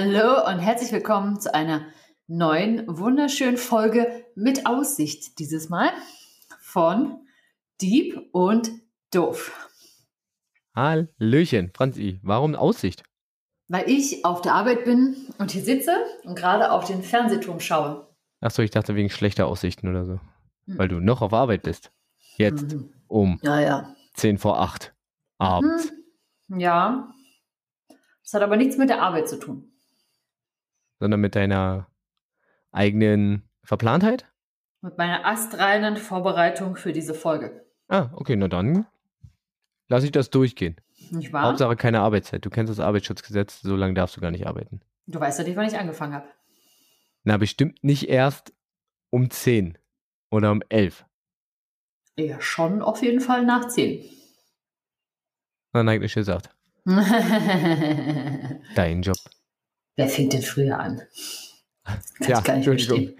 Hallo und herzlich willkommen zu einer neuen, wunderschönen Folge mit Aussicht. Dieses Mal von Dieb und Doof. Hallöchen, Franzi, warum Aussicht? Weil ich auf der Arbeit bin und hier sitze und gerade auf den Fernsehturm schaue. Achso, ich dachte wegen schlechter Aussichten oder so. Hm. Weil du noch auf Arbeit bist. Jetzt mhm. um ja, ja. 10 vor 8 abends. Hm. Ja. Das hat aber nichts mit der Arbeit zu tun. Sondern mit deiner eigenen Verplantheit? Mit meiner astreinen Vorbereitung für diese Folge. Ah, okay, na dann lass ich das durchgehen. Nicht wahr? Hauptsache keine Arbeitszeit. Du kennst das Arbeitsschutzgesetz, so lange darfst du gar nicht arbeiten. Du weißt ja nicht, wann ich angefangen habe. Na, bestimmt nicht erst um 10 oder um 11. Ja, schon auf jeden Fall nach 10. Dann eigentlich gesagt. Dein Job. Wer fängt denn früher an? Kann ja, Entschuldigung.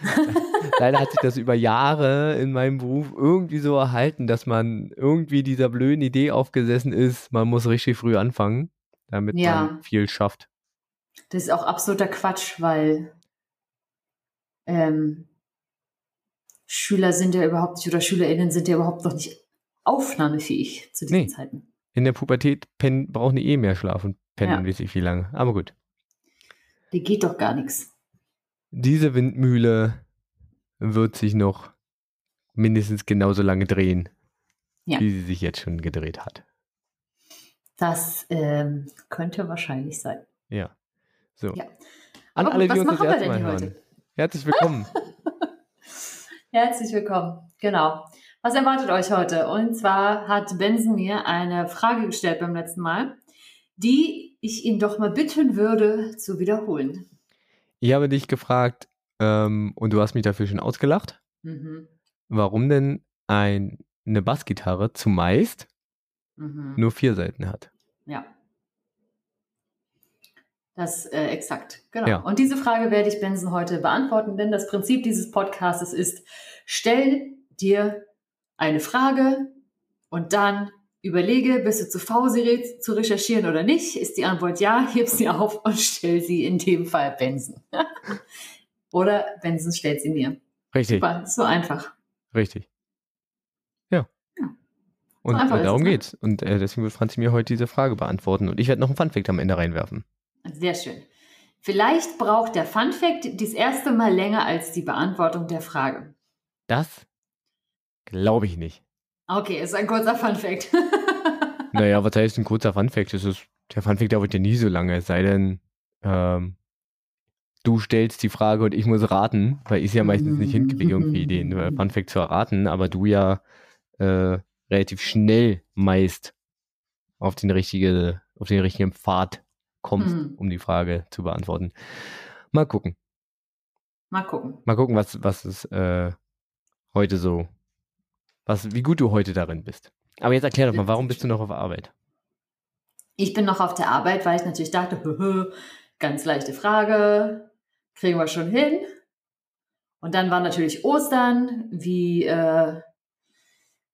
Leider hat sich das über Jahre in meinem Beruf irgendwie so erhalten, dass man irgendwie dieser blöden Idee aufgesessen ist, man muss richtig früh anfangen, damit ja. man viel schafft. Das ist auch absoluter Quatsch, weil ähm, Schüler sind ja überhaupt nicht oder SchülerInnen sind ja überhaupt noch nicht aufnahmefähig zu diesen nee. Zeiten. In der Pubertät pennen, brauchen die eh mehr Schlaf und pennen ja. weiß ich wie lange. Aber gut. Die geht doch gar nichts. Diese Windmühle wird sich noch mindestens genauso lange drehen, ja. wie sie sich jetzt schon gedreht hat. Das ähm, könnte wahrscheinlich sein. Ja. So. Ja. An alle, gut, die was uns das machen wir erste denn Mal hier hören. heute? Herzlich willkommen. Herzlich willkommen. Genau. Was erwartet euch heute? Und zwar hat Benson mir eine Frage gestellt beim letzten Mal, die ich ihn doch mal bitten würde zu wiederholen. Ich habe dich gefragt, ähm, und du hast mich dafür schon ausgelacht, Mhm. warum denn ein, eine Bassgitarre zumeist Mhm. nur vier Seiten hat. Ja. Das äh, exakt, genau. Ja. Und diese Frage werde ich Benson heute beantworten, denn das Prinzip dieses Podcasts ist, stell dir eine Frage und dann überlege, bist du zu faul, sie re zu recherchieren oder nicht? Ist die Antwort ja, heb sie auf und stell sie in dem Fall Benson. oder Benson stellt sie mir. Richtig, Super, so einfach. richtig. Ja. Ja. Und darum es, ne? geht's. Und äh, deswegen wird Franzi mir heute diese Frage beantworten. Und ich werde noch einen Funfact am Ende reinwerfen. Sehr schön. Vielleicht braucht der Fun Fact das erste Mal länger als die Beantwortung der Frage. Das glaube ich nicht. Okay, ist ein kurzer Fun Fact. Naja, was heißt ein kurzer Funfact? Das ist, der Funfact dauert ja nie so lange, es sei denn, ähm, du stellst die Frage und ich muss raten, weil ich es ja meistens nicht hinkriege, irgendwie den äh, Funfact zu erraten, aber du ja äh, relativ schnell meist auf den, richtige, auf den richtigen Pfad kommst, Mhm. um die Frage zu beantworten. Mal gucken. Mal gucken. Mal gucken, was, was es äh, heute so, was, wie gut du heute darin bist. Aber jetzt erklär doch mal, warum bist du noch auf Arbeit? Ich bin noch auf der Arbeit, weil ich natürlich dachte, ganz leichte Frage, kriegen wir schon hin. Und dann war natürlich Ostern, wie, äh,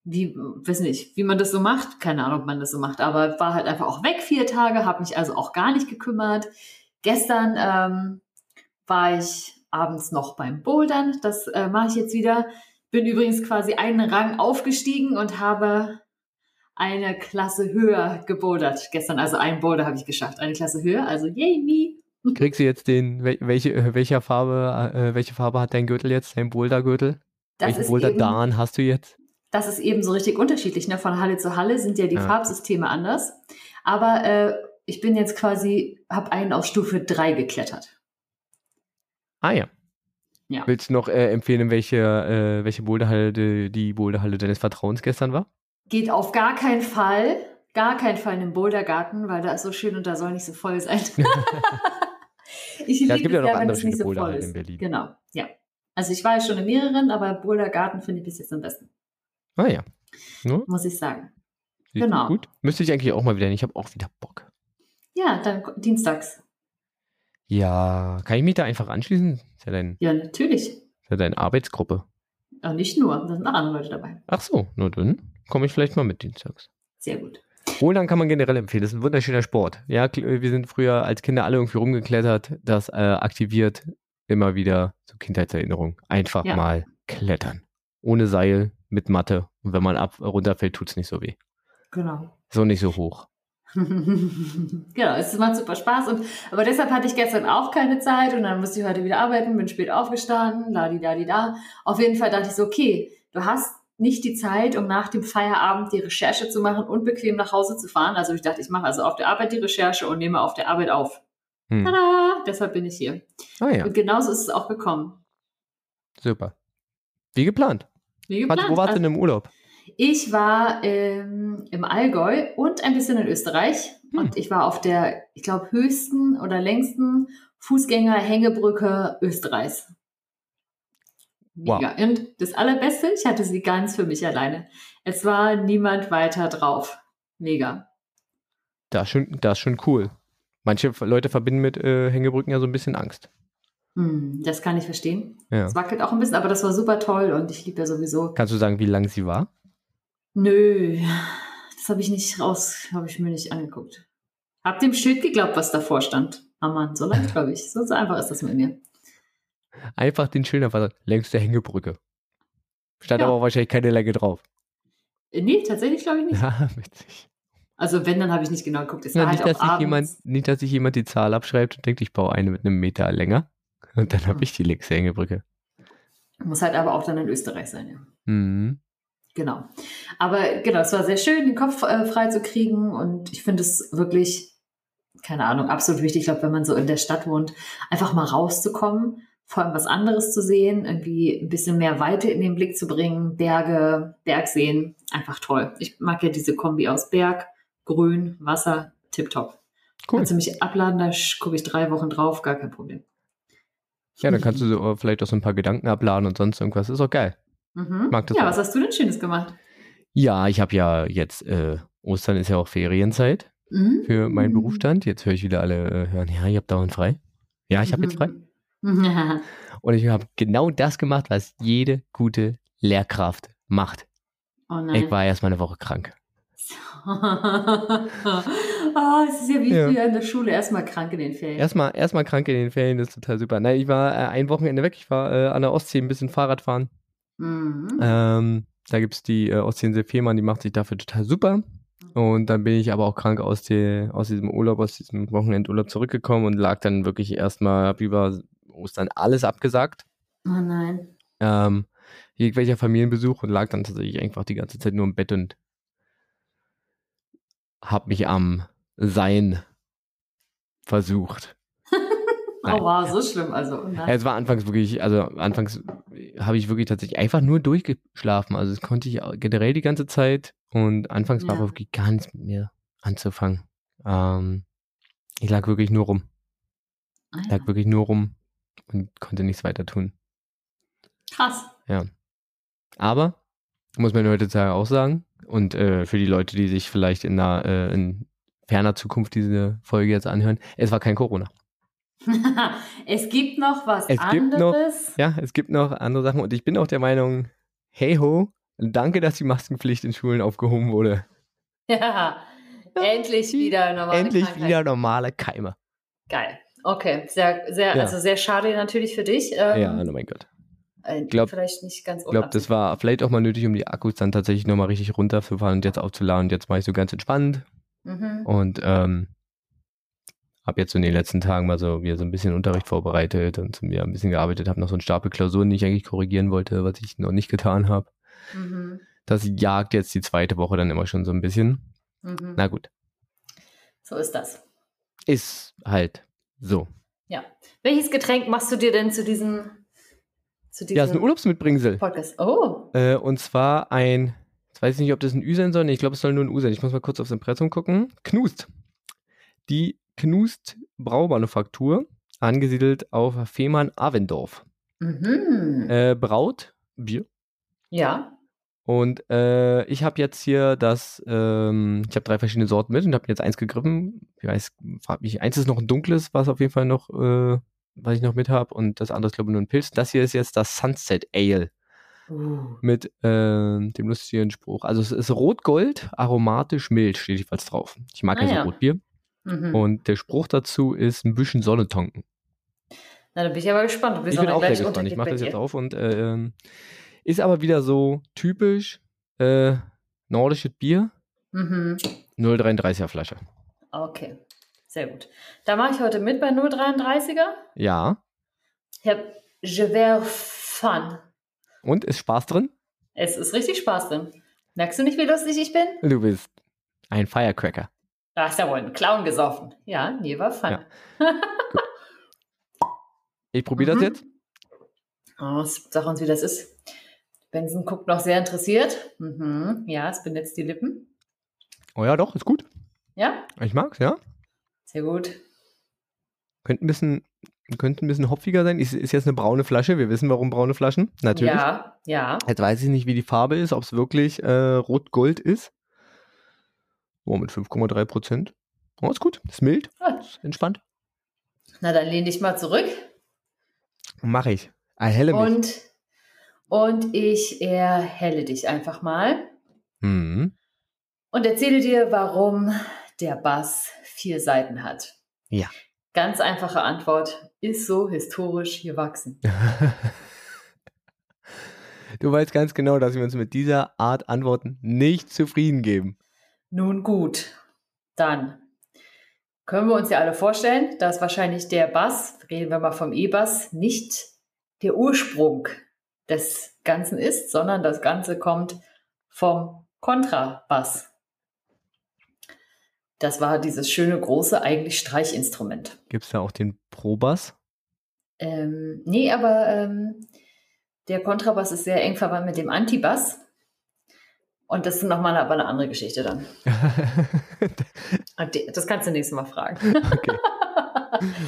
wie, weiß nicht, wie man das so macht. Keine Ahnung, ob man das so macht, aber war halt einfach auch weg vier Tage, habe mich also auch gar nicht gekümmert. Gestern ähm, war ich abends noch beim Bouldern, das äh, mache ich jetzt wieder. Bin übrigens quasi einen Rang aufgestiegen und habe eine Klasse höher gebouldert gestern. Also ein Boulder habe ich geschafft, eine Klasse höher. Also yay me. Kriegst du jetzt den, wel- welche, äh, welcher Farbe, äh, welche Farbe hat dein Gürtel jetzt, dein Bouldergürtel? Welchen ist, Boulder eben, Dan hast du jetzt? das ist eben so richtig unterschiedlich. Ne? Von Halle zu Halle sind ja die Ja. Farbsysteme anders. Aber äh, ich bin jetzt quasi, habe einen auf Stufe 3 geklettert. Ah ja. Ja. Willst du noch äh, empfehlen, welche, äh, welche Boulderhalle die, Boulderhalle deines Vertrauens gestern war? Geht auf gar keinen Fall, gar keinen Fall in den Bouldergarten, weil da ist so schön und da soll nicht so voll sein. ich Ja, es gibt ja noch andere schöne so voll Boulderhallen in Berlin. Genau, ja. Also ich war ja schon in mehreren, aber Bouldergarten finde ich bis jetzt am besten, Ah ja. No? muss ich sagen. Sieht Genau. Gut. Müsste ich eigentlich auch mal wieder hin. Ich habe auch wieder Bock. Ja, dann dienstags. Ja, kann ich mich da einfach anschließen? Ist ja, dein, Ja, natürlich. ist ja deine Arbeitsgruppe. Aber nicht nur, da sind noch andere Leute dabei. Ach so, nur dann komme ich vielleicht mal mit dienstags. Sehr gut. Rudern kann man generell empfehlen. Das ist ein wunderschöner Sport. Ja, wir sind früher als Kinder alle irgendwie rumgeklettert. Das äh, aktiviert immer wieder so Kindheitserinnerungen. Einfach Ja. mal klettern. Ohne Seil, mit Matte. Und wenn man ab runterfällt, tut's nicht so weh. Genau. So nicht so hoch. genau, es macht super Spaß. Und, aber deshalb hatte ich gestern auch keine Zeit und dann musste ich heute wieder arbeiten, bin spät aufgestanden, la di da di da. Auf jeden Fall dachte ich so, okay, du hast nicht die Zeit, um nach dem Feierabend die Recherche zu machen und bequem nach Hause zu fahren. Also ich dachte, ich mache also auf der Arbeit die Recherche und nehme auf der Arbeit auf. Hm. Tada! Deshalb bin ich hier. Ah ja, Und genauso ist es auch gekommen. super. Wie geplant. Wie Warte, geplant. wo warst du Also- denn im Urlaub? Ich war ähm, im Allgäu und ein bisschen in Österreich. Hm. Und ich war auf der, ich glaube, höchsten oder längsten Fußgänger-Hängebrücke Österreichs. Wow. Mega. Und das Allerbeste, ich hatte sie ganz für mich alleine. Es war niemand weiter drauf. Mega. Das ist schon, das ist schon cool. Manche Leute verbinden mit äh, Hängebrücken ja so ein bisschen Angst. Hm, das kann ich verstehen. Ja. Es wackelt auch ein bisschen, aber das war super toll und ich liebe ja sowieso. Kannst du sagen, wie lang sie war? Nö, das habe ich nicht raus, habe ich mir nicht angeguckt. Hab dem Schild geglaubt, was davor stand. Ah Mann, so lange glaube ich. So, so einfach ist das mit mir. Einfach den Schilder war längste Hängebrücke. Stand Ja. aber auch wahrscheinlich keine Länge drauf. Äh, Nee, tatsächlich glaube ich nicht. Ja, witzig. Also wenn, dann habe ich nicht genau geguckt. Es Na, war nicht, halt dass sich jemand, nicht, dass sich jemand die Zahl abschreibt und denkt, ich baue eine mit einem Meter länger. Und dann habe ich die längste Hängebrücke. Muss halt aber auch dann in Österreich sein, ja. Mhm. Genau. Aber genau, es war sehr schön, den Kopf äh, frei zu kriegen und ich finde es wirklich, keine Ahnung, absolut wichtig, ich glaube, wenn man so in der Stadt wohnt, einfach mal rauszukommen, vor allem was anderes zu sehen, irgendwie ein bisschen mehr Weite in den Blick zu bringen, Berge, Bergseen, einfach toll. Ich mag ja diese Kombi aus Berg, Grün, Wasser, tipptopp. Cool. Kannst du mich abladen, da gucke ich drei Wochen drauf, gar kein Problem. Ja, dann kannst du so, äh, vielleicht auch so ein paar Gedanken abladen und sonst irgendwas. Ist auch geil. Mhm. mag das ja, auch. was hast du denn Schönes gemacht? Ja, ich habe ja jetzt, äh, Ostern ist ja auch Ferienzeit Mhm. für meinen Berufsstand. Jetzt höre ich wieder alle äh, hören, ja, ihr habt dauernd frei. Ja, ich habe jetzt frei. Mhm. Und ich habe genau das gemacht, was jede gute Lehrkraft macht. oh. Ich war erst mal eine Woche krank. oh, es ist ja wie Ja. früher in der Schule erstmal krank in den Ferien. Erstmal erstmal krank in den Ferien, das ist total super. Nein, ich war äh, ein Wochenende weg. Ich war äh, an der Ostsee ein bisschen Fahrrad fahren. Mhm. Ähm, da gibt's die äh, Ostseeinsel Fehmarn, die macht sich dafür total super. Und dann bin ich aber auch krank aus, die, aus diesem Urlaub, aus diesem Wochenendurlaub zurückgekommen und lag dann wirklich erstmal, hab über Ostern alles abgesagt. Oh nein. Ähm, jegwelcher Familienbesuch und lag dann tatsächlich einfach die ganze Zeit nur im Bett und hab mich am Sein versucht. Nein. Oh wow, so schlimm. Also. Ja, es war anfangs wirklich, also anfangs habe ich wirklich tatsächlich einfach nur durchgeschlafen. Also das konnte ich generell die ganze Zeit und anfangs war Ja. aber wirklich gar nichts mit mir anzufangen. Ähm, ich lag wirklich nur rum, Ah, ja. lag wirklich nur rum und konnte nichts weiter tun. Krass. Aber, muss man heutzutage auch sagen, und äh, für die Leute, die sich vielleicht in, einer, äh, in ferner Zukunft diese Folge jetzt anhören, es war kein Corona. es gibt noch was Es gibt noch- anderes. Ja, es gibt noch andere Sachen und ich bin auch der Meinung, hey ho, danke, dass die Maskenpflicht in Schulen aufgehoben wurde. Ja. Endlich wieder normale Endlich Krankheit. wieder normale Keime. Geil. Okay, sehr, sehr, Ja. also sehr schade natürlich für dich. Ähm, ja, oh mein Gott. äh, glaub- vielleicht nicht ganz Ich glaube, das war vielleicht auch mal nötig, um die Akkus dann tatsächlich nochmal richtig runterzufahren und jetzt aufzuladen. Und jetzt mache ich so ganz entspannt Mhm. und ähm, habe jetzt so in den letzten Tagen mal so wieder so ein bisschen Unterricht vorbereitet und mir ein bisschen gearbeitet, habe noch so einen Stapel Klausuren, die ich eigentlich korrigieren wollte, was ich noch nicht getan habe. Mhm. Das jagt jetzt die zweite Woche dann immer schon so ein bisschen. Mhm. Na gut, So ist das. ist halt so. Welches Getränk machst du dir denn zu diesem, zu diesem Ja, ist ein Urlaubsmitbringsel. Podcast? Oh, Äh, und zwar ein, jetzt weiß ich nicht, ob das ein Ü sein soll. Nee, ich glaube, es soll nur ein U sein. Ich muss mal kurz aufs Impressum gucken. Knust. Die Knust Braumanufaktur, angesiedelt auf Fehmarn Avendorf. mhm. Äh, braut Bier. ja. Und äh, ich habe jetzt hier das, ähm, ich habe drei verschiedene Sorten mit und habe jetzt eins gegriffen. Ich weiß, frag mich, eins ist noch ein dunkles, was auf jeden Fall noch, äh, was ich noch mit habe. Und das andere ist, glaube ich, nur ein Pilz. Das hier ist jetzt das Sunset Ale. Uh. mit äh, dem lustigen Spruch. Also es ist Rotgold, aromatisch mild, steht jedenfalls drauf. Ich mag Ah, ja so. Rotbier. Mhm. Und der Spruch dazu ist ein bisschen Sonne tanken. Na, da bin ich aber gespannt. Ich bin auch sehr gespannt. Ich mache das jetzt auf und äh, ähm, ist aber wieder so typisch äh, nordisches Bier. Mhm. 0,33er Flasche. Okay, sehr gut. Da mache ich heute mit bei 033er. Ja. Ich habe Je vais fun. Und ist Spaß drin? Es ist richtig Spaß drin. Merkst du nicht, wie lustig ich bin? Du bist ein Firecracker. Da ist ja wohl ein Clown gesoffen. Ja, nee, war fun. Ja. Ich probiere Mhm. das jetzt. Oh, sag uns, wie das ist. Benson guckt noch sehr interessiert. Mhm. Ja, es benetzt die Lippen. Oh ja, doch, ist gut. Ja, Ich mag's, ja. sehr gut. Könnte ein bisschen, könnte ein bisschen hopfiger sein. Ist, ist jetzt eine braune Flasche. Wir wissen, warum braune Flaschen. Natürlich. Ja, ja. Jetzt weiß ich nicht, wie die Farbe ist, ob es wirklich äh, rot-gold ist. Oh, mit 5,3 Prozent. Oh, ist gut. Ist mild. Ah. Ist entspannt. Na, dann lehn dich mal zurück. Mache ich. Erhelle mich. Und, und ich erhelle dich einfach mal Mhm. und erzähle dir, warum der Bass vier Seiten hat. Ja. Ganz einfache Antwort, ist so historisch gewachsen. Du weißt ganz genau, dass wir uns mit dieser Art Antworten nicht zufrieden geben. Nun gut, dann können wir uns ja alle vorstellen, dass wahrscheinlich der Bass, reden wir mal vom E-Bass, nicht der Ursprung des Ganzen ist, sondern das Ganze kommt vom Kontrabass. Das war dieses schöne große eigentlich Streichinstrument. Gibt es da auch den Probass? Ähm, nee, aber ähm, der Kontrabass ist sehr eng verwandt mit dem Antibass. Und das ist nochmal aber eine andere Geschichte dann. Das kannst du nächstes Mal fragen. okay.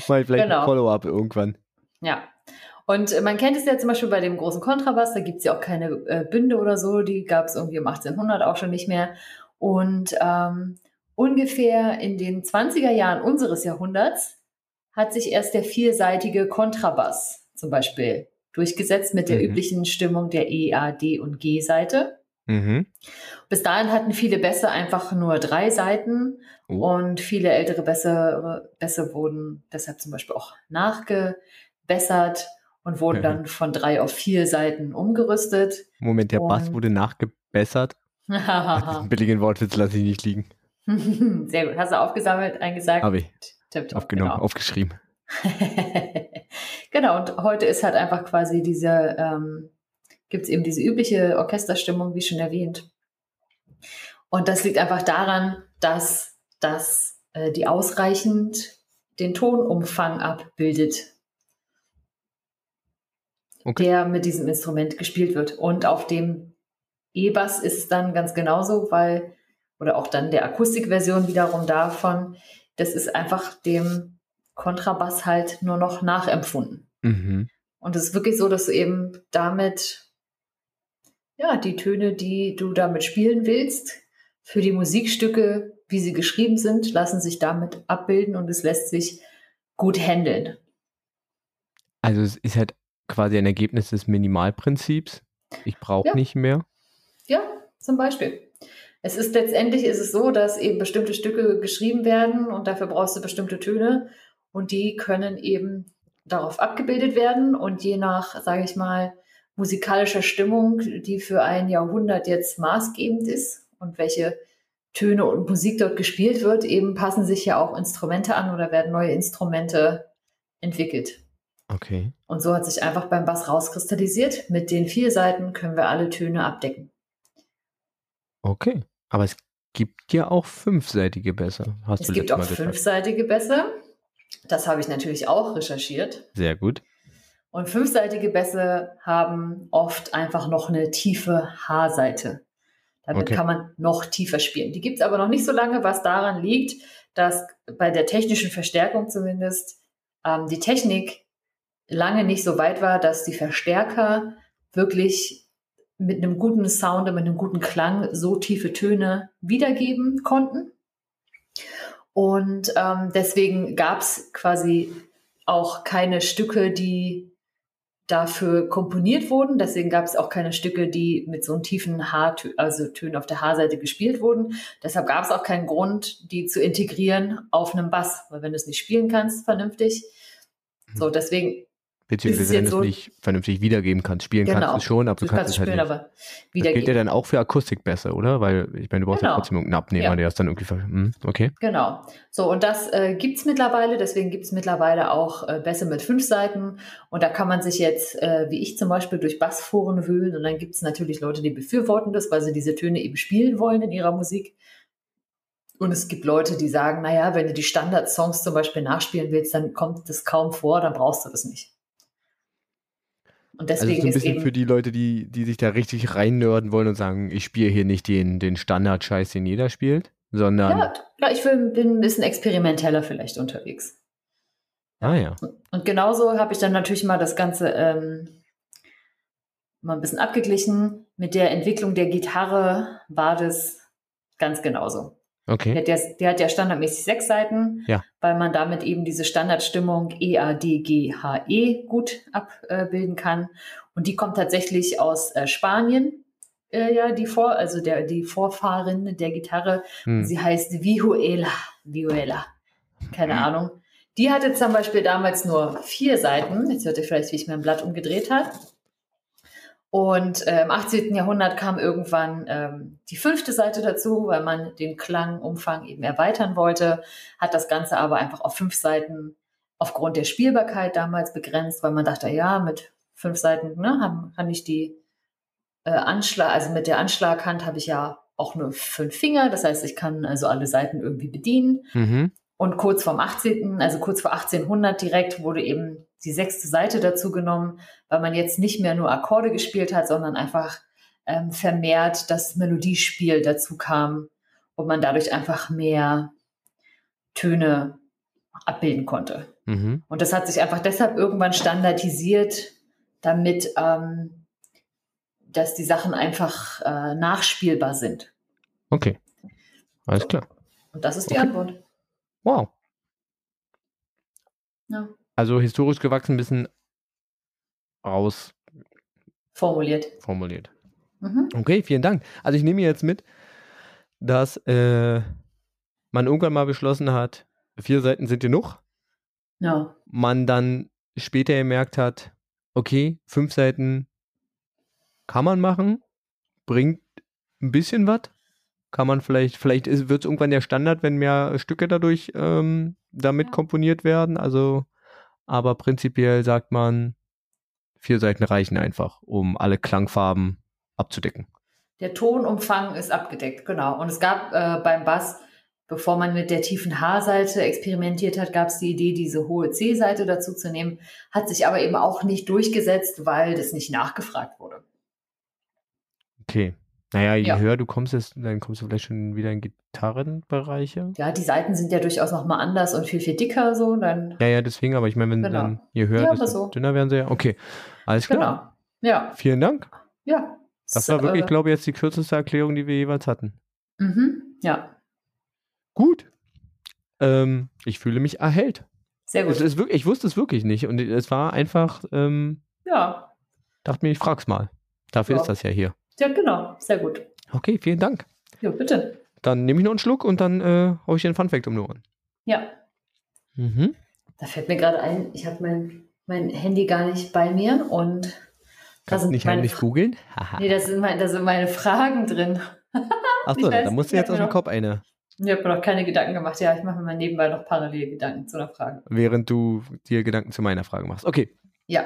Mal vielleicht Genau. ein Follow-up irgendwann. Ja. Und äh, man kennt es ja zum Beispiel bei dem großen Kontrabass, da gibt es ja auch keine äh, Bünde oder so, die gab es irgendwie um 1800 auch schon nicht mehr. Und ähm, ungefähr in den 20er Jahren unseres Jahrhunderts hat sich erst der vierseitige Kontrabass zum Beispiel durchgesetzt mit der Mhm. üblichen Stimmung der E, A, D und G-Seite. Mhm. Bis dahin hatten viele Bässe einfach nur drei Seiten Oh. und viele ältere Bässe, Bässe wurden deshalb zum Beispiel auch nachgebessert und wurden Mhm. dann von drei auf vier Seiten umgerüstet. Moment, der Bass Und- wurde nachgebessert. Diesen billigen Wortwitz lasse ich nicht liegen. Sehr gut. Hast du aufgesammelt, eingesagt? Habe ich Tipptopp, aufgenommen, Genau. aufgeschrieben. genau, und heute ist halt einfach quasi diese, ähm, gibt es eben diese übliche Orchesterstimmung, wie schon erwähnt. Und das liegt einfach daran, dass das äh, die ausreichend den Tonumfang abbildet, Okay. der mit diesem Instrument gespielt wird. Und auf dem E-Bass ist es dann ganz genauso, weil, oder auch dann der Akustikversion wiederum davon, das ist einfach dem Kontrabass halt nur noch nachempfunden. Mhm. Und es ist wirklich so, dass du eben damit, ja, die Töne, die du damit spielen willst, für die Musikstücke, wie sie geschrieben sind, lassen sich damit abbilden und es lässt sich gut handeln. Also es ist halt quasi ein Ergebnis des Minimalprinzips. Ich brauche Ja. nicht mehr. Ja, zum Beispiel. Es ist letztendlich ist es so, dass eben bestimmte Stücke geschrieben werden und dafür brauchst du bestimmte Töne und die können eben darauf abgebildet werden und je nach, sage ich mal, musikalischer Stimmung, die für ein Jahrhundert jetzt maßgebend ist und welche Töne und Musik dort gespielt wird, eben passen sich ja auch Instrumente an oder werden neue Instrumente entwickelt. Okay. Und so hat sich einfach beim Bass rauskristallisiert. Mit den vier Seiten können wir alle Töne abdecken. Okay. Aber es gibt ja auch fünfseitige Bässe. Hast Es du gibt auch gesagt. fünfseitige Bässe. Das habe ich natürlich auch recherchiert. Sehr gut. Und fünfseitige Bässe haben oft einfach noch eine tiefe H-Seite. Damit Okay. kann man noch tiefer spielen. Die gibt es aber noch nicht so lange, was daran liegt, dass bei der technischen Verstärkung zumindest ähm, die Technik lange nicht so weit war, dass die Verstärker wirklich mit einem guten Sound und mit einem guten Klang so tiefe Töne wiedergeben konnten. Und ähm, deswegen gab es quasi auch keine Stücke, die dafür komponiert wurden. Deswegen gab es auch keine Stücke, die mit so einem tiefen H, also Tönen auf der H-Seite gespielt wurden. Deshalb gab es auch keinen Grund, die zu integrieren auf einem Bass, weil wenn du es nicht spielen kannst, vernünftig. So, deswegen Beziehungsweise wenn du es so, nicht vernünftig wiedergeben kannst. Spielen genau. kannst du schon, aber du, du kannst, es halt spielen, nicht. Aber wiedergeben. Das gilt ja dann auch für Akustik besser, oder? Weil ich meine, du brauchst genau. ja trotzdem irgendeinen Abnehmer, ja. der es dann irgendwie... Hm, okay. Genau. So, und das äh, gibt es mittlerweile. Deswegen gibt es mittlerweile auch äh, Bässe mit fünf Seiten. Und da kann man sich jetzt, äh, wie ich zum Beispiel, durch Bassforen wühlen. Und dann gibt es natürlich Leute, die befürworten das, weil sie diese Töne eben spielen wollen in ihrer Musik. Und es gibt Leute, die sagen, naja, wenn du die Standard-Songs zum Beispiel nachspielen willst, dann kommt das kaum vor, dann brauchst du das nicht. Und deswegen also so ein bisschen für die Leute, die, die sich da richtig reinnörden wollen und sagen, ich spiele hier nicht den, den Standard-Scheiß, den jeder spielt, sondern. Ja, ja ich will, bin ein bisschen experimenteller vielleicht unterwegs. Ah ja. Und genauso habe ich dann natürlich mal das Ganze ähm, mal ein bisschen abgeglichen. Mit der Entwicklung der Gitarre war das ganz genauso. Okay. Der, der, der, hat ja standardmäßig sechs Seiten, ja. weil man damit eben diese Standardstimmung E, A, D, G, H, E gut abbilden kann. Und die kommt tatsächlich aus äh, Spanien, äh, ja, die Vor, also der, die Vorfahrin der Gitarre. Hm. Sie heißt Vihuela. Vihuela. Keine hm. Ahnung. Die hatte zum Beispiel damals nur vier Seiten. Jetzt hört ihr vielleicht, wie ich mein Blatt umgedreht habe. Und äh, im 18. Jahrhundert kam irgendwann ähm, die fünfte Seite dazu, weil man den Klangumfang eben erweitern wollte, hat das Ganze aber einfach auf fünf Seiten aufgrund der Spielbarkeit damals begrenzt, weil man dachte, ja, mit fünf Seiten ne, haben, kann ich die äh, Anschlag, also mit der Anschlaghand habe ich ja auch nur fünf Finger, das heißt, ich kann also alle Seiten irgendwie bedienen. Mhm. Und kurz vorm 18., also kurz vor 1800 direkt, wurde eben die sechste Seite dazu genommen, weil man jetzt nicht mehr nur Akkorde gespielt hat, sondern einfach ähm, vermehrt das Melodiespiel dazu kam und man dadurch einfach mehr Töne abbilden konnte. Mhm. Und das hat sich einfach deshalb irgendwann standardisiert, damit ähm, dass die Sachen einfach äh, nachspielbar sind. Okay. Alles klar. Und das ist die okay. Antwort. Wow. Ja. Also historisch gewachsen ein bisschen raus formuliert. Formuliert. Mhm. Okay, vielen Dank. Also ich nehme jetzt mit, dass äh, man irgendwann mal beschlossen hat, vier Seiten sind genug. Ja. Man dann später gemerkt hat, okay, fünf Seiten kann man machen, bringt ein bisschen was kann man vielleicht, vielleicht wird es irgendwann der Standard, wenn mehr Stücke dadurch ähm, damit ja. komponiert werden. Also, aber prinzipiell sagt man, vier Seiten reichen einfach, um alle Klangfarben abzudecken. Der Tonumfang ist abgedeckt, genau. Und es gab äh, beim Bass, bevor man mit der tiefen H-Seite experimentiert hat, gab es die Idee, diese hohe C-Seite dazu zu nehmen, hat sich aber eben auch nicht durchgesetzt, weil das nicht nachgefragt wurde. Okay. Naja, je ja. höher du kommst, dann kommst du vielleicht schon wieder in Gitarrenbereiche. Ja, die Seiten sind ja durchaus nochmal anders und viel, viel dicker so. Dann ja, ja, deswegen, aber ich meine, wenn genau. dann je höher, ja, desto so. dünner werden sie ja. Okay, alles klar. Genau, ja. Vielen Dank. Ja. Das war wirklich, äh, glaube ich, jetzt die kürzeste Erklärung, die wir jeweils hatten. Mhm, ja. Gut. Ähm, ich fühle mich erhellt. Sehr gut. Es ist wirklich, ich wusste es wirklich nicht und es war einfach, ähm, ja. Dachte mir, ich frag's mal. Dafür ja. ist das ja hier. Ja, genau. Sehr gut. Okay, vielen Dank. Ja, bitte. Dann nehme ich noch einen Schluck und dann äh, hau ich einen Funfact um die Ohren. Ja. Mhm. Da fällt mir gerade ein, ich habe mein, mein Handy gar nicht bei mir und Kannst du nicht heimlich googeln? nee, da sind, mein, da sind meine Fragen drin. Achso, da musst du jetzt aus dem Kopf eine. Ich habe mir noch keine Gedanken gemacht. Ja, ich mache mir mal nebenbei noch parallel Gedanken zu einer Frage. Während du dir Gedanken zu meiner Frage machst. Okay. Ja.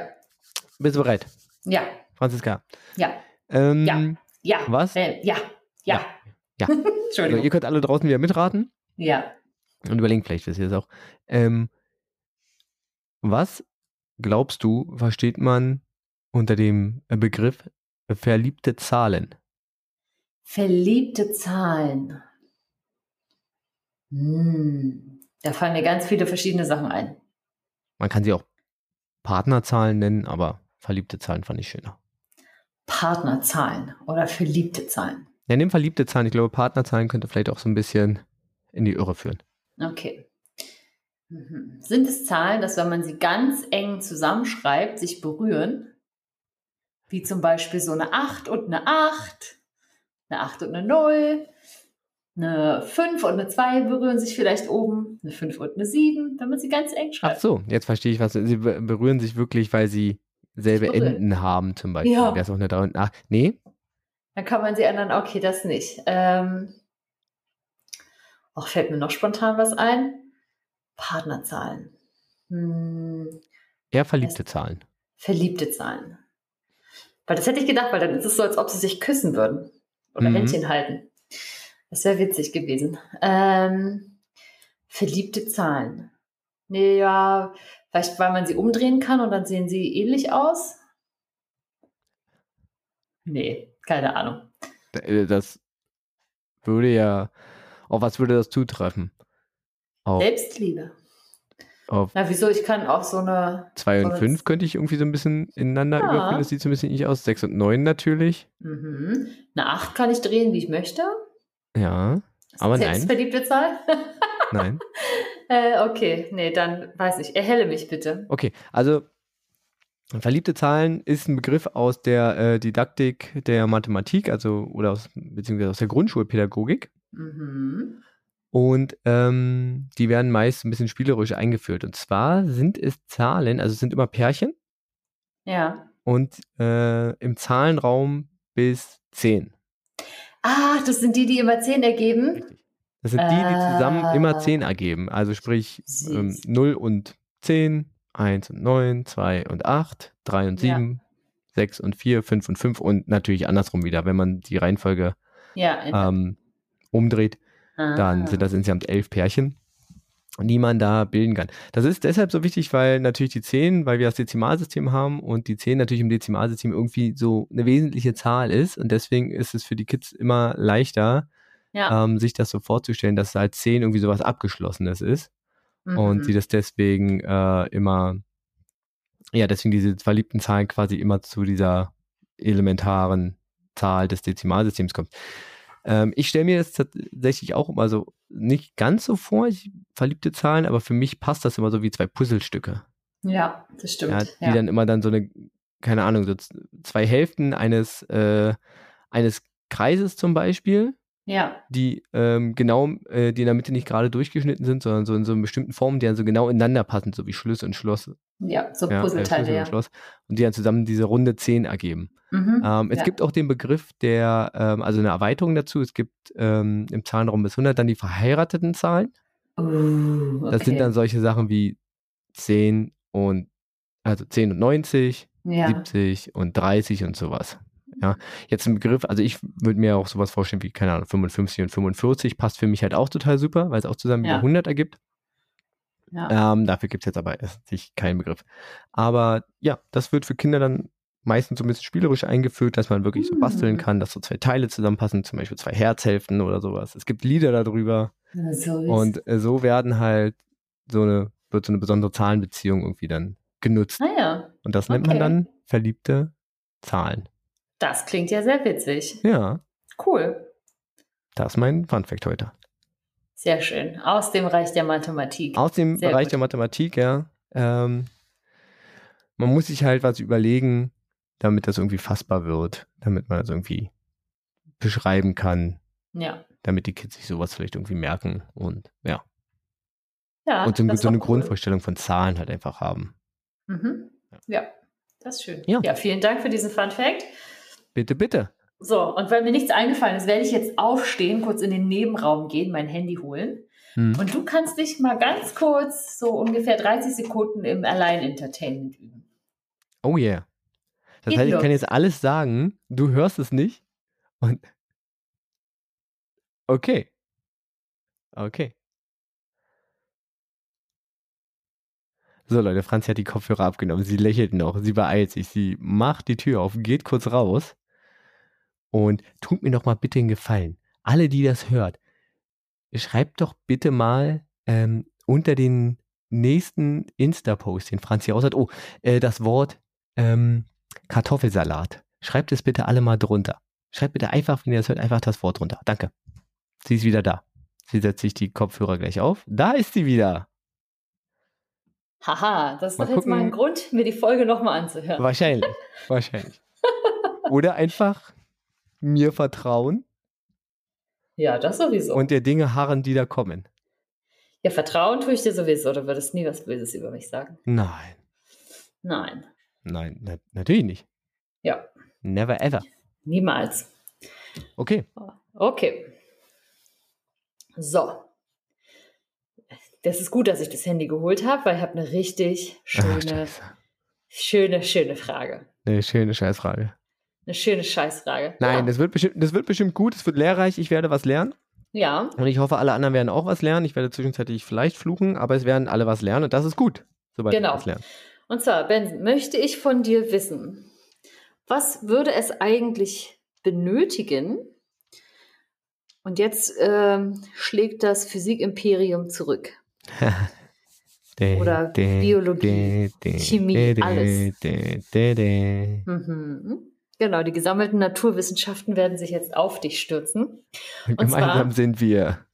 Bist du bereit? Ja. Franziska. Ja. Ähm, ja. Ja. Was? Äh, ja. Ja. Ja. Entschuldigung. Also, ihr könnt alle draußen wieder mitraten. Ja. Und überlegen vielleicht, wisst ihr das auch. Ähm, was glaubst du, versteht man unter dem Begriff verliebte Zahlen? Verliebte Zahlen. Hm. Da fallen mir ganz viele verschiedene Sachen ein. Man kann sie auch Partnerzahlen nennen, aber verliebte Zahlen fand ich schöner. Partnerzahlen oder verliebte Zahlen? Ja, nimm verliebte Zahlen. Ich glaube, Partnerzahlen könnte vielleicht auch so ein bisschen in die Irre führen. Okay. Mhm. Sind es Zahlen, dass wenn man sie ganz eng zusammenschreibt, sich berühren? Wie zum Beispiel so eine 8 und eine 8, eine 8 und eine 0, eine 5 und eine 2 berühren sich vielleicht oben, eine 5 und eine 7, wenn man sie ganz eng schreibt. Ach so, jetzt verstehe ich was. Sie berühren sich wirklich, weil sie selbe Enden haben zum Beispiel. Ja. Wäre es auch eine 3 und 8? Nee? Dann kann man sie ändern, okay, das nicht. Ähm, auch fällt mir noch spontan was ein. Partnerzahlen. Hm, Eher verliebte Zahlen. verliebte Zahlen. Weil das hätte ich gedacht, weil dann ist es so, als ob sie sich küssen würden. Oder Mhm. Händchen halten. Das wäre witzig gewesen. Ähm, verliebte Zahlen. Nee, ja, vielleicht weil man sie umdrehen kann und dann sehen sie ähnlich aus. Nee, keine Ahnung. Äh, Das würde ja. Auf was würde das zutreffen? Auf, Selbstliebe. auf Na, wieso? Ich kann auch so eine. 2 und Oder 5 z- könnte ich irgendwie so ein bisschen ineinander Ja. überführen. Das sieht so ein bisschen nicht aus. 6 und 9 natürlich. Mhm. Eine 8 kann ich drehen, wie ich möchte. Ja, Ist aber das nein. verliebte Zahl? Nein. äh, okay, nee, dann weiß ich. Erhelle mich bitte. Okay, also verliebte Zahlen ist ein Begriff aus der äh, Didaktik der Mathematik, also oder aus, beziehungsweise aus der Grundschulpädagogik. Mhm. Und ähm, die werden meist ein bisschen spielerisch eingeführt. Und zwar sind es Zahlen, also es sind immer Pärchen Ja. und äh, im Zahlenraum bis 10. Ah, das sind die, die immer 10 ergeben. Richtig. Das sind die, die zusammen Ah. immer 10 ergeben. Also sprich ähm, 0 und 10, 1 und 9, 2 und 8, 3 und Ja. 7, 6 und 4, 5 und 5 und natürlich andersrum wieder. Wenn man die Reihenfolge Ja. ähm, umdreht, dann Ah. sind das insgesamt elf Pärchen, die man da bilden kann. Das ist deshalb so wichtig, weil natürlich die 10, weil wir das Dezimalsystem haben und die 10 natürlich im Dezimalsystem irgendwie so eine wesentliche Zahl ist und deswegen ist es für die Kids immer leichter, Ja. ähm, sich das so vorzustellen, dass halt 10 irgendwie sowas Abgeschlossenes ist und Mhm. sie das deswegen äh, immer, ja, deswegen diese verliebten Zahlen quasi immer zu dieser elementaren Zahl des Dezimalsystems kommt. Ähm, ich stelle mir das tatsächlich auch immer so nicht ganz so vor, ich, verliebte Zahlen, aber für mich passt das immer so wie zwei Puzzlestücke. Ja, das stimmt. Ja, Ja, die dann immer dann so eine, keine Ahnung, so zwei Hälften eines, äh, eines Kreises zum Beispiel, ja. die ähm, genau, äh, die in der Mitte nicht gerade durchgeschnitten sind, sondern so in so einer bestimmten Form, die dann so genau ineinander passen, so wie Schlüssel und Schloss. ja, so Ja, äh, Puzzleteile, Schlüssel ja. und Schloss. Und die dann zusammen diese runde 10 ergeben. Mhm. Ähm, es ja. gibt auch den Begriff der, ähm, also eine Erweiterung dazu. Es gibt ähm, im Zahlenraum bis 100 dann die verheirateten Zahlen. Uh, Das sind okay. dann solche Sachen wie 10 und, also 10 und 90, ja. 70 und 30 und sowas. Ja, jetzt ein Begriff, also ich würde mir auch sowas vorstellen wie, keine Ahnung, 55 und 45 passt für mich halt auch total super, weil es auch zusammen Ja. über 100 ergibt. Ja. Ähm, dafür gibt es jetzt aber sich keinen Begriff. Aber ja, das wird für Kinder dann meistens so ein bisschen spielerisch eingeführt, dass man wirklich so basteln Mm. kann, dass so zwei Teile zusammenpassen, zum Beispiel zwei Herzhälften oder sowas. Es gibt Lieder darüber so und äh, so werden halt so eine, wird so eine besondere Zahlenbeziehung irgendwie dann genutzt. Naja, Und das nennt man okay. dann verliebte Zahlen. Das klingt ja sehr witzig. Ja, Cool. das ist mein Funfact heute. Sehr schön. Aus dem Reich der Mathematik. Aus dem Sehr Bereich gut. der Mathematik, ja. Ähm, man muss sich halt was überlegen, damit das irgendwie fassbar wird, damit man das irgendwie beschreiben kann, Ja. damit die Kids sich sowas vielleicht irgendwie merken und ja. Ja, und so, so eine cool. Grundvorstellung von Zahlen halt einfach haben. Mhm. Ja, das ist schön. Ja. ja, vielen Dank für diesen Fun Fact. Bitte, bitte. So, und weil mir nichts eingefallen ist, werde ich jetzt aufstehen, kurz in den Nebenraum gehen, mein Handy holen. Hm. Und du kannst dich mal ganz kurz, so ungefähr 30 Sekunden im Allein-Entertainment üben. Oh yeah. Das Geht heißt, ich los. kann jetzt alles sagen, du hörst es nicht und okay. Okay. So Leute, Franzi hat die Kopfhörer abgenommen. Sie lächelt noch, sie beeilt sich, sie macht die Tür auf, geht kurz raus und tut mir doch mal bitte einen Gefallen. Alle, die das hört, schreibt doch bitte mal ähm, unter den nächsten Insta-Post, den Franzi raus hat, oh, äh, das Wort ähm, Kartoffelsalat. Schreibt es bitte alle mal drunter. Schreibt bitte einfach, wenn ihr das hört, einfach das Wort drunter. Danke. Sie ist wieder da. Sie setzt sich die Kopfhörer gleich auf. Da ist sie wieder. Haha, das ist Mal doch jetzt mal ein gucken. Grund, mir die Folge nochmal anzuhören. Wahrscheinlich. Wahrscheinlich. Oder einfach mir vertrauen Ja, das sowieso. und der Dinge harren, die da kommen. ja, Vertrauen tue ich dir sowieso. Du würdest nie was Böses über mich sagen. Nein, Nein. nein, na, natürlich nicht. Ja, Never ever. niemals. Okay. Okay. So. Das ist gut, dass ich das Handy geholt habe, weil ich habe eine richtig Ach, schöne, Scheiße. schöne, schöne Frage. Eine schöne Scheißfrage. Eine schöne Scheißfrage. Nein, ja. das, wird bestimmt, das wird bestimmt gut, es wird lehrreich, ich werde was lernen. ja, Und ich hoffe, alle anderen werden auch was lernen. Ich werde zwischenzeitlich vielleicht fluchen, aber es werden alle was lernen und das ist gut, sobald Genau. wir was lernen. Und zwar, Ben, möchte ich von dir wissen, was würde es eigentlich benötigen? Und jetzt ähm, schlägt das Physikimperium zurück. Oder Biologie, Chemie, alles. Mhm. Genau, die gesammelten Naturwissenschaften werden sich jetzt auf dich stürzen. Und Gemeinsam zwar- sind wir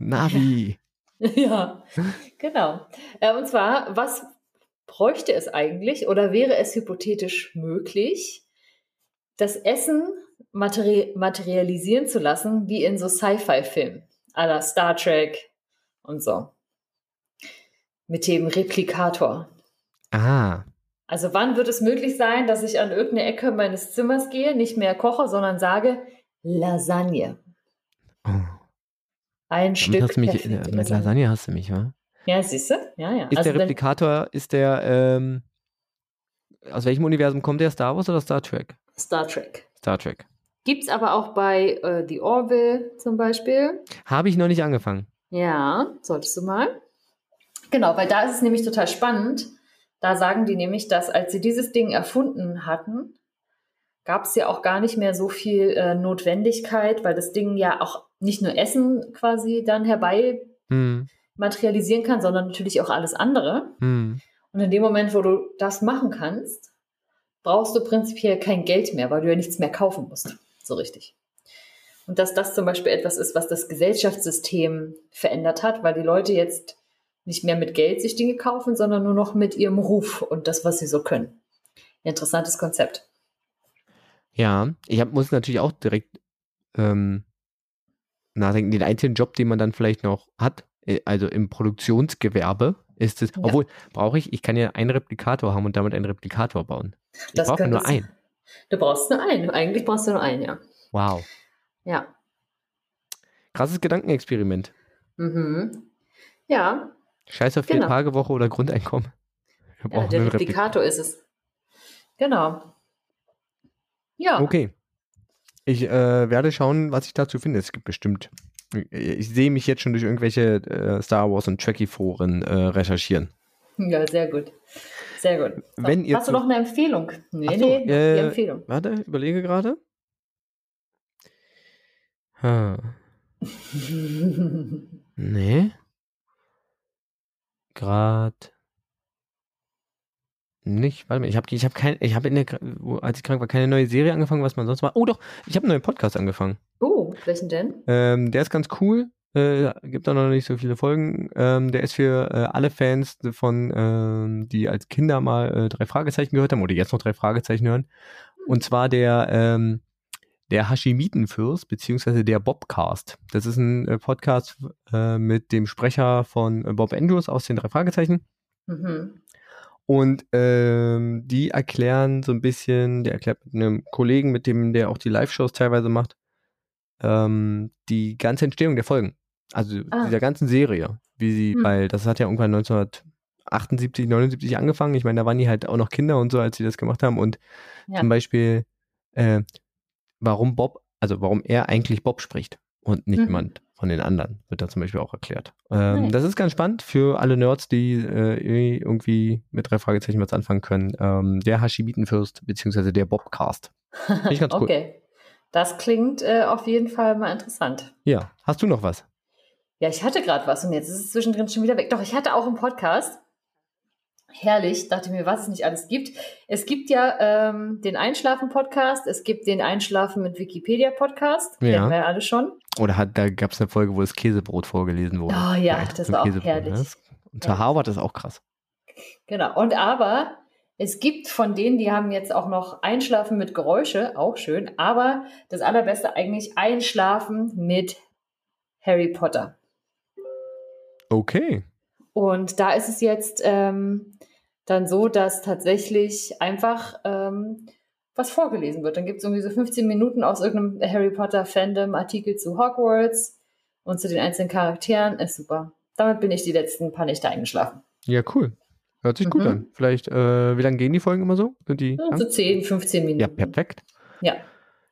Navi. ja, genau. Äh, und zwar, was bräuchte es eigentlich oder wäre es hypothetisch möglich, das Essen materi materialisieren zu lassen, wie in so Sci-Fi-Filmen, à la Star Trek und so. Mit dem Replikator. Ah, Also wann wird es möglich sein, dass ich an irgendeine Ecke meines Zimmers gehe, nicht mehr koche, sondern sage Lasagne. oh. Ein Damit Stück hast mich, äh, mit Lasagne hast du mich, wa? Ja, siehst du? Ja, ja. Ist Also der Replikator, ist der, ähm, aus welchem Universum kommt der? Star Wars oder Star Trek? Star Trek. Star Trek. Gibt es aber auch bei äh, The Orville zum Beispiel. Habe ich noch nicht angefangen. Ja, solltest du mal. Genau, weil da ist es nämlich total spannend. Da sagen die nämlich, dass als sie dieses Ding erfunden hatten, gab es ja auch gar nicht mehr so viel äh, Notwendigkeit, weil das Ding ja auch nicht nur Essen quasi dann herbei Hm, materialisieren kann, sondern natürlich auch alles andere. hm. Und in dem Moment, wo du das machen kannst, brauchst du prinzipiell kein Geld mehr, weil du ja nichts mehr kaufen musst. So richtig. Und dass das zum Beispiel etwas ist, was das Gesellschaftssystem verändert hat, weil die Leute jetzt nicht mehr mit Geld sich Dinge kaufen, sondern nur noch mit ihrem Ruf und das, was sie so können. Interessantes Konzept. Ja, ich hab, muss natürlich auch direkt ähm, nachdenken. Den einzigen Job, den man dann vielleicht noch hat, äh, also im Produktionsgewerbe, ist es, Ja. obwohl, brauche ich, ich kann ja einen Replikator haben und damit einen Replikator bauen. Ich Das brauche nur einen. Du brauchst nur einen. Eigentlich brauchst du nur einen, ja. Wow. Ja. Krasses Gedankenexperiment. Mhm. Ja, Scheiß auf Genau. vier Tage Woche oder Grundeinkommen. Ja der Replikator ist es. Genau. Ja. Okay. Ich äh, werde schauen, was ich dazu finde. Es gibt bestimmt. Ich sehe mich jetzt schon durch irgendwelche äh, Star Wars und Trekkie-Foren äh, recherchieren. Ja, sehr gut. Sehr gut. So, Wenn ihr Hast du noch eine Empfehlung? Nee, Ach so, nee, noch äh, die Empfehlung. Warte, überlege gerade. Hm. Nee. Grad. Nicht, warte mal, ich habe ich hab kein, ich habe in der, als ich krank war, keine neue Serie angefangen, was man sonst war. Oh doch, ich habe einen neuen Podcast angefangen. oh, welchen denn? Ähm, der ist ganz cool. Äh, gibt da noch nicht so viele Folgen. Ähm, der ist für äh, alle Fans von, ähm, die als Kinder mal äh, drei Fragezeichen gehört haben oder jetzt noch drei Fragezeichen hören. Und zwar der, ähm, der Hashimitenfürst, beziehungsweise der Bobcast. Das ist ein äh, Podcast äh, mit dem Sprecher von äh, Bob Andrews aus den drei Fragezeichen. Mhm. Und ähm, die erklären so ein bisschen, der erklärt mit einem Kollegen, mit dem der auch die Live-Shows teilweise macht, ähm, die ganze Entstehung der Folgen. Also Ah. dieser ganzen Serie, wie sie, Hm. weil das hat ja irgendwann 1978, 79 angefangen. Ich meine, da waren die halt auch noch Kinder und so, als sie das gemacht haben. Und Ja. zum Beispiel, äh, warum Bob, also warum er eigentlich Bob spricht und nicht Mhm. jemand von den anderen, wird da zum Beispiel auch erklärt. Ähm, Nice. Das ist ganz spannend für alle Nerds, die äh, eh irgendwie mit drei Fragezeichen was anfangen können. Ähm, der Hashimitenfürst, beziehungsweise der Bobcast. ich ganz cool. okay. Das klingt äh, auf jeden Fall mal interessant. Ja, hast du noch was? Ja, ich hatte gerade was und jetzt ist es zwischendrin schon wieder weg. Doch, ich hatte auch einen Podcast. Herrlich, dachte mir, was es nicht alles gibt. Es gibt ja ähm, den Einschlafen-Podcast, es gibt den Einschlafen mit Wikipedia-Podcast, Ja. kennen wir ja alle schon. Oder hat, da gab es eine Folge, wo das Käsebrot vorgelesen wurde. Oh ja, Vielleicht das war auch Käsebrot, herrlich. ne? Unter Ja. Harvard ist auch krass. Genau. Und aber Es gibt von denen, die haben jetzt auch noch Einschlafen mit Geräusche, auch schön, aber das allerbeste eigentlich Einschlafen mit Harry Potter. Okay. Und da ist es jetzt ähm, dann so, dass tatsächlich einfach ähm, was vorgelesen wird. Dann gibt es irgendwie so 15 Minuten aus irgendeinem Harry Potter Fandom Artikel zu Hogwarts und zu den einzelnen Charakteren. Ist super. Damit bin ich die letzten paar Nächte eingeschlafen. Ja, cool. Hört sich mhm. gut an. Vielleicht, äh, wie lange gehen die Folgen immer so? Sind die ja, so 10, 15 Minuten. Ja, perfekt. Ja.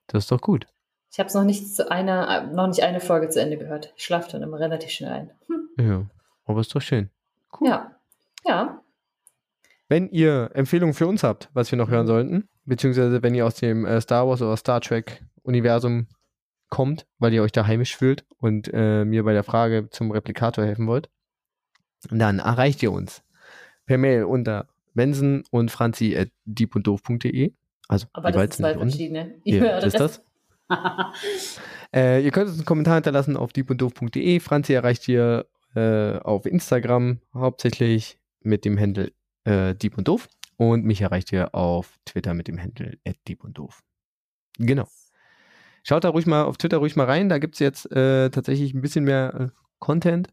Das ist doch gut. Ich habe noch nicht zu einer, noch nicht eine Folge zu Ende gehört. Ich schlafe dann immer relativ schnell ein. Hm. Ja, aber ist doch schön. Cool. Ja. Ja. Wenn ihr Empfehlungen für uns habt, was wir noch hören mhm. sollten, beziehungsweise wenn ihr aus dem äh, Star Wars oder Star Trek Universum kommt, weil ihr euch da heimisch fühlt und äh, mir bei der Frage zum Replikator helfen wollt, dann erreicht ihr uns per Mail unter mensen und franzi at diebunddoof.de. Also, Aber das sind zwei verschiedene. Ja, ist das? äh, ihr könnt uns einen Kommentar hinterlassen auf diebunddoof.de. Franzi erreicht ihr äh, auf Instagram hauptsächlich mit dem Handle äh, Dieb und Doof. Und mich erreicht ihr auf Twitter mit dem Handle Dieb und Doof. Genau. Schaut da ruhig mal auf Twitter ruhig mal rein. Da gibt es jetzt äh, tatsächlich ein bisschen mehr äh, Content.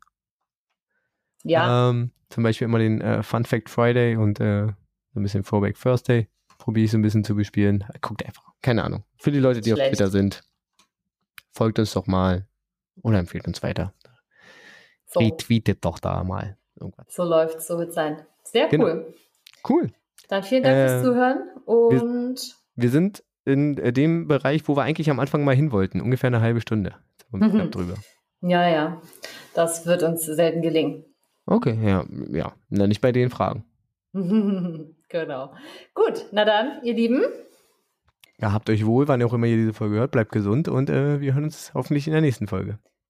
Ja. Ähm, zum Beispiel immer den äh, Fun Fact Friday und äh, ein bisschen Throwback Thursday. Probiere ich so ein bisschen zu bespielen. Guckt einfach. Keine Ahnung. Für die Leute, die Schlecht. auf Twitter sind, folgt uns doch mal oder empfehlt uns weiter. So. Retweetet doch da mal irgendwas. So läuft so wird sein. Sehr genau. cool. Cool. Dann vielen Dank äh, fürs Zuhören und wir, wir, sind in äh, dem Bereich, wo wir eigentlich am Anfang mal hin wollten, ungefähr eine halbe Stunde. Mhm. drüber. Ja, ja. Das wird uns selten gelingen. Okay, ja, ja. Na, nicht bei den Fragen. genau. Gut, na dann, ihr Lieben. Ja, habt euch wohl, wann ihr auch immer ihr diese Folge hört. Bleibt gesund und äh, wir hören uns hoffentlich in der nächsten Folge.